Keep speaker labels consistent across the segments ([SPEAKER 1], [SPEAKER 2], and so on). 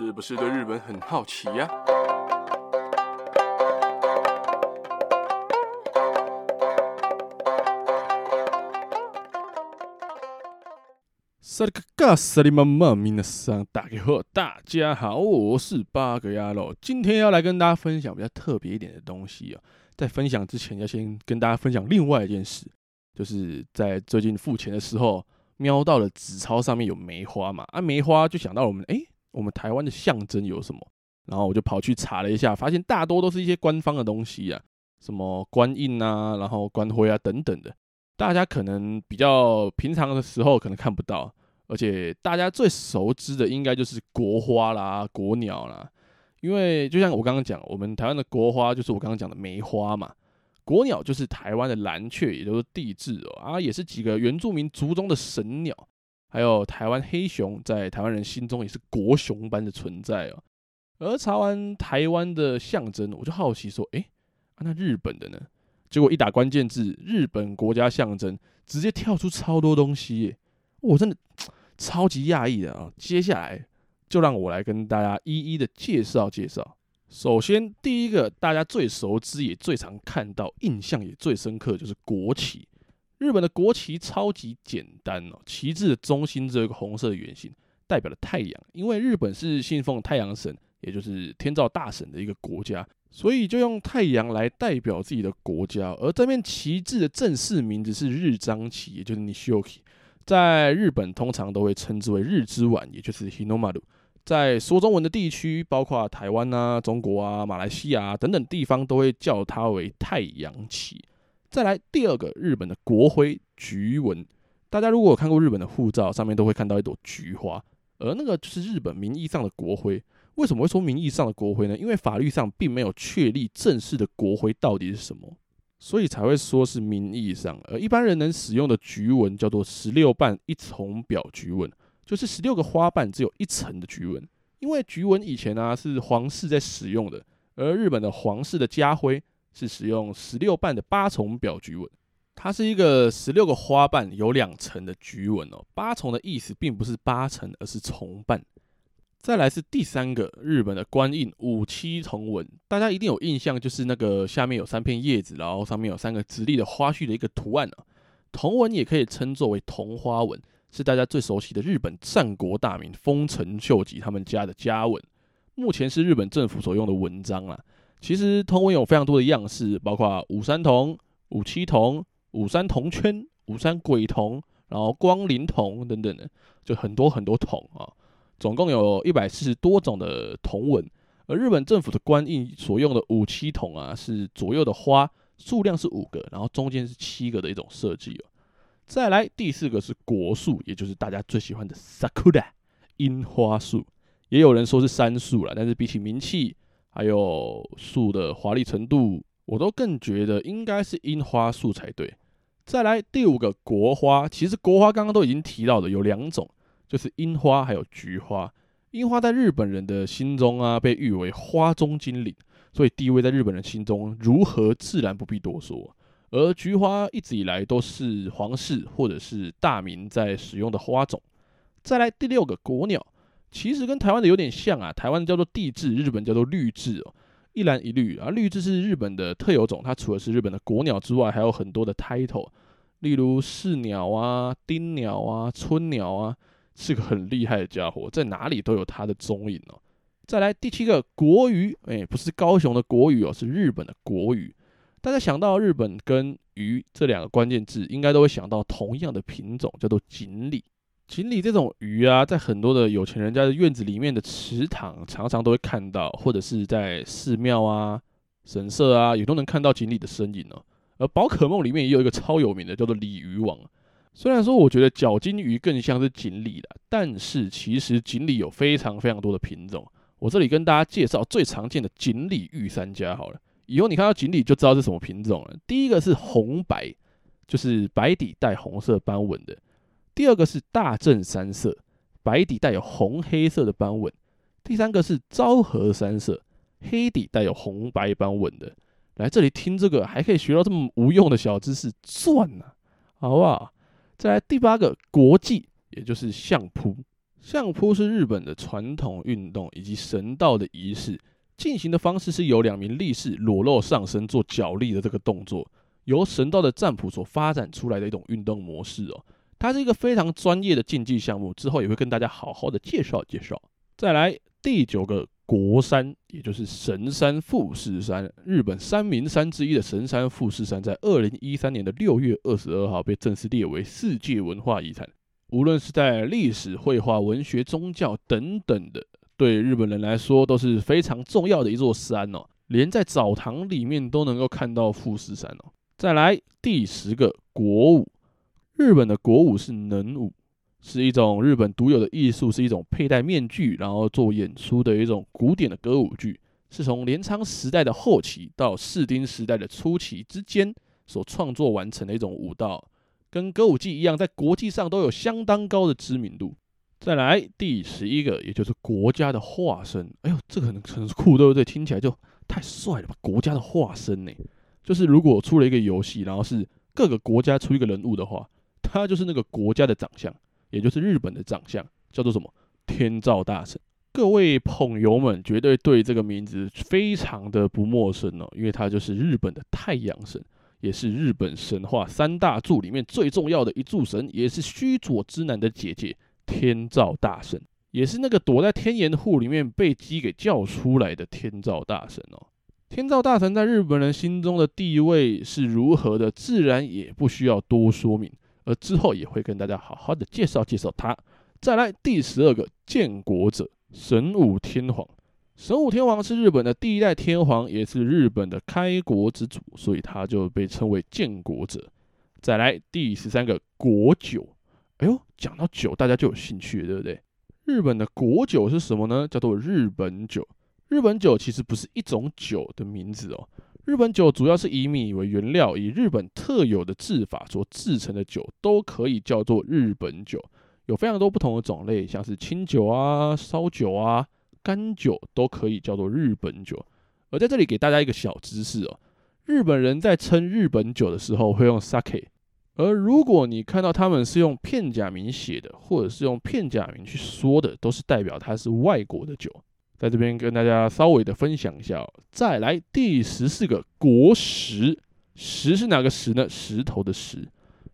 [SPEAKER 1] 是不是对日本很好奇呀？萨利卡萨利妈妈，米娜桑，大家好，大家好，我是八格牙路，今天要来跟大家分享比较特别一点的东西啊。在分享之前，要先跟大家分享另外一件事，就是在最近付钱的时候，瞄到了纸钞上面有梅花嘛，啊，梅花就想到我们，诶，我们台湾的象征有什么？然后我就跑去查了一下，发现大多都是一些官方的东西啊，什么官印啊，然后官徽啊等等的，大家可能比较平常的时候可能看不到。而且大家最熟知的应该就是国花啦、国鸟啦，因为就像我刚刚讲，我们台湾的国花就是我刚刚讲的梅花嘛，国鸟就是台湾的蓝雀，也就是帝雉哦，啊，也是几个原住民族中的神鸟，还有台湾黑熊，在台湾人心中也是国熊般的存在哦。而查完台湾的象征，我就好奇说，诶，啊，那日本的呢？结果一打关键字，日本国家象征，直接跳出超多东西，我真的。超级讶异的啊！接下来就让我来跟大家一一的介绍介绍。首先，第一个大家最熟知也最常看到、印象也最深刻，就是国旗。日本的国旗超级简单哦，旗帜的中心只有一个红色圆形，代表了太阳。因为日本是信奉太阳神，也就是天照大神的一个国家，所以就用太阳来代表自己的国家。而这面旗帜的正式名字是日章旗，也就是 Nishoki。在日本，通常都会称之为日之丸，也就是 Hinomaru。在说中文的地区，包括台湾啊、中国啊、马来西亚等等地方，都会叫它为太阳旗。再来第二个，日本的国徽橘纹。大家如果有看过日本的护照，上面都会看到一朵菊花，而那个就是日本名义上的国徽。为什么会说名义上的国徽呢？因为法律上并没有确立正式的国徽到底是什么。所以才会说是名义上，而一般人能使用的橘纹叫做十六瓣一重表橘纹，就是十六个花瓣只有一层的橘纹。因为橘纹以前呢、是皇室在使用的，而日本的皇室的家徽是使用十六瓣的八重表菊纹，它是一个十六个花瓣有两层的菊纹哦。八重的意思并不是八层，而是重瓣。再来是第三个日本的官印五七铜纹，大家一定有印象，就是那个下面有三片叶子，然后上面有三个直立的花序的一个图案啊。铜纹也可以称作为铜花纹，是大家最熟悉的日本战国大名丰臣秀吉他们家的家纹。目前是日本政府所用的纹章啊。其实铜纹有非常多的样式，包括五三铜、五七铜、五三铜圈、五三鬼铜，然后光灵铜等等的，就很多很多铜啊。总共有一百四十多种的铜纹，而日本政府的官印所用的五七铜啊，是左右的花数量是五个，然后中间是七个的一种设计哦。再来第四个是国树，也就是大家最喜欢的 sakura 樱花树，也有人说是杉树啦，但是比起名气还有树的华丽程度，我都更觉得应该是樱花树才对。再来第五个国花，其实国花刚刚都已经提到的有两种。就是樱花还有菊花，樱花在日本人的心中啊，被誉为花中精灵，所以地位在日本人心中如何自然不必多说。而菊花一直以来都是皇室或者是大名在使用的花种。再来第六个国鸟，其实跟台湾的有点像啊，台湾叫做地雉，日本叫做绿雉哦，一蓝一绿啊，绿雉是日本的特有种，它除了是日本的国鸟之外，还有很多的 title，例如市鸟啊、丁鸟啊、春鸟啊。是个很厉害的家伙，在哪里都有它的踪影哦。再来第七个国鱼，哎，不是高雄的国语哦，是日本的国鱼。大家想到日本跟鱼这两个关键字，应该都会想到同样的品种，叫做锦鲤。锦鲤这种鱼啊，在很多的有钱人家的院子里面的池塘，常常都会看到，或者是在寺庙啊、神社啊，也都能看到锦鲤的身影哦。而宝可梦里面也有一个超有名的，叫做鲤鱼王。虽然说我觉得角金鱼更像是锦鲤啦，但是其实锦鲤有非常非常多的品种。我这里跟大家介绍最常见的锦鲤御三家好了，以后你看到锦鲤就知道是什么品种了。第一个是红白，就是白底带红色斑纹的；第二个是大正三色，白底带有红黑色的斑纹；第三个是昭和三色，黑底带有红白斑纹的。来这里听这个还可以学到这么无用的小知识，赚呐，好不好？再来第八个国际，也就是相扑。相扑是日本的传统运动以及神道的仪式，进行的方式是由两名力士裸露上身做脚力的这个动作，由神道的占卜所发展出来的一种运动模式哦。它是一个非常专业的竞技项目，之后也会跟大家好好的介绍介绍。再来第九个国山，也就是神山富士山，日本三名山之一的神山富士山，在二零一三年的六月二十二号被正式列为世界文化遗产。无论是在历史、绘画、文学、宗教等等的，对日本人来说都是非常重要的一座山哦。连在澡堂里面都能够看到富士山哦。再来第十个国舞。日本的国舞是能舞，是一种日本独有的艺术，是一种佩戴面具然后做演出的一种古典的歌舞剧，是从镰仓时代的后期到室町时代的初期之间所创作完成的一种舞蹈，跟歌舞伎一样，在国际上都有相当高的知名度。再来第十一个，也就是国家的化身，哎呦，这个很很酷，对不对？听起来就太帅了吧！国家的化身呢，就是如果出了一个游戏，然后是各个国家出一个人物的话。他就是那个国家的长相，也就是日本的长相，叫做什么？天照大神。各位朋友们绝对对这个名字非常的不陌生哦，因为他就是日本的太阳神，也是日本神话三大柱里面最重要的一柱神，也是须佐之男的姐姐天照大神，也是那个躲在天岩户里面被鸡给叫出来的天照大神哦。天照大神在日本人心中的地位是如何的，自然也不需要多说明。而之后也会跟大家好好的介绍介绍他。再来第十二个建国者神武天皇，神武天皇是日本的第一代天皇，也是日本的开国之主，所以他就被称为建国者。再来第十三个国酒，哎呦，讲到酒大家就有兴趣，对不对？日本的国酒是什么呢？叫做日本酒。日本酒其实不是一种酒的名字哦。日本酒主要是以米为原料，以日本特有的制法所制成的酒都可以叫做日本酒，有非常多不同的种类，像是清酒啊、烧酒啊、干酒都可以叫做日本酒。而在这里给大家一个小知识哦，日本人在称日本酒的时候会用 sake，而如果你看到他们是用片假名写的，或者是用片假名去说的，都是代表它是外国的酒。在这边跟大家稍微的分享一下，再来第十四个国石，石是哪个石呢？石头的石。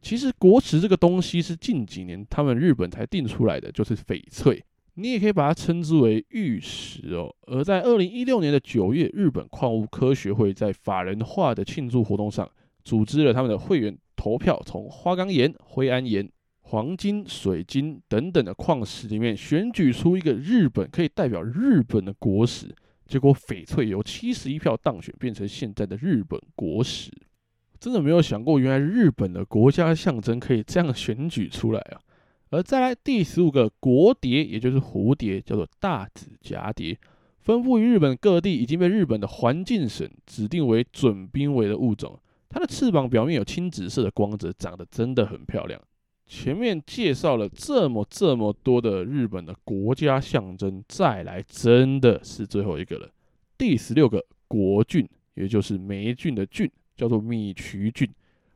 [SPEAKER 1] 其实国石这个东西是近几年他们日本才定出来的，就是翡翠，你也可以把它称之为玉石哦。而在二零一六年的九月，日本矿物科学会在法人化的庆祝活动上，组织了他们的会员投票，从花岗岩、灰安岩。黄金、水晶等等的矿石里面选举出一个日本可以代表日本的国石，结果翡翠由七十一票当选，变成现在的日本国石。真的没有想过，原来日本的国家象征可以这样选举出来啊！而再来第十五个国蝶，也就是蝴蝶，叫做大指蛱蝶，分布于日本各地，已经被日本的环境省指定为准濒危的物种。它的翅膀表面有青紫色的光泽，长得真的很漂亮。前面介绍了这么这么多的日本的国家象征，再来真的是最后一个了。第十六个国菌，也就是霉菌的菌，叫做米曲菌。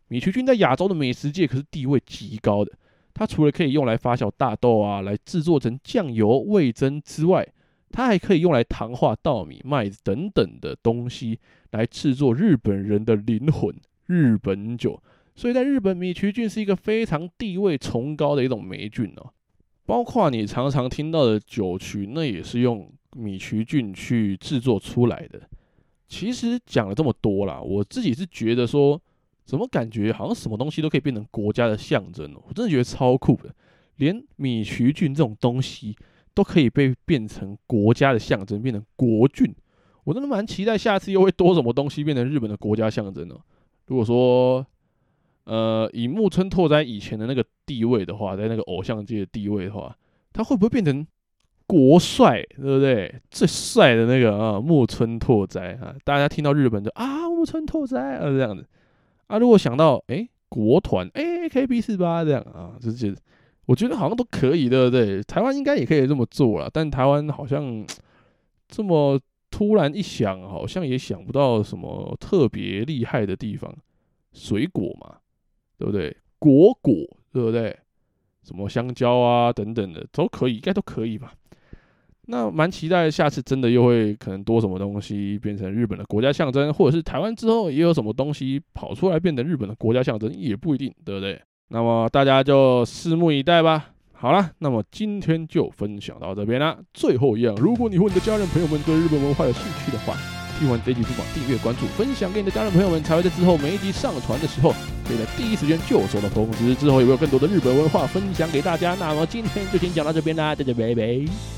[SPEAKER 1] 米曲菌在亚洲的美食界可是地位极高的。它除了可以用来发酵大豆啊，来制作成酱油、味噌之外，它还可以用来糖化稻米、麦子等等的东西，来制作日本人的灵魂——日本酒。所以在日本，米曲菌是一个非常地位崇高的一种霉菌哦。包括你常常听到的酒曲，那也是用米曲菌去制作出来的。其实讲了这么多啦，我自己是觉得说，怎么感觉好像什么东西都可以变成国家的象征哦？我真的觉得超酷的，连米曲菌这种东西都可以被变成国家的象征，变成国菌。我真的蛮期待下次又会多什么东西变成日本的国家象征呢？如果说，呃，以木村拓哉以前的那个地位的话，在那个偶像界的地位的话，他会不会变成国帅，对不对？最帅的那个啊，木村拓哉啊，大家听到日本就啊，木村拓哉啊这样子啊。如果想到哎，国团哎，AKB48 这样啊，就觉得我觉得好像都可以，对不对？台湾应该也可以这么做了，但台湾好像 这么突然一想，好像也想不到什么特别厉害的地方，水果嘛。对不对？果果，对不对？什么香蕉啊等等的都可以，应该都可以吧。那蛮期待下次真的又会可能多什么东西变成日本的国家象征，或者是台湾之后也有什么东西跑出来变成日本的国家象征，也不一定，对不对？那么大家就拭目以待吧。好了，那么今天就分享到这边啦。最后一样，如果你和你的家人朋友们对日本文化有兴趣的话，听完这集不妨订阅、关注、分享给你的家人朋友们，才会在之后每一集上传的时候，可以在第一时间就收到通知。之后也会有更多的日本文化分享给大家？那么今天就先讲到这边啦，大家拜拜。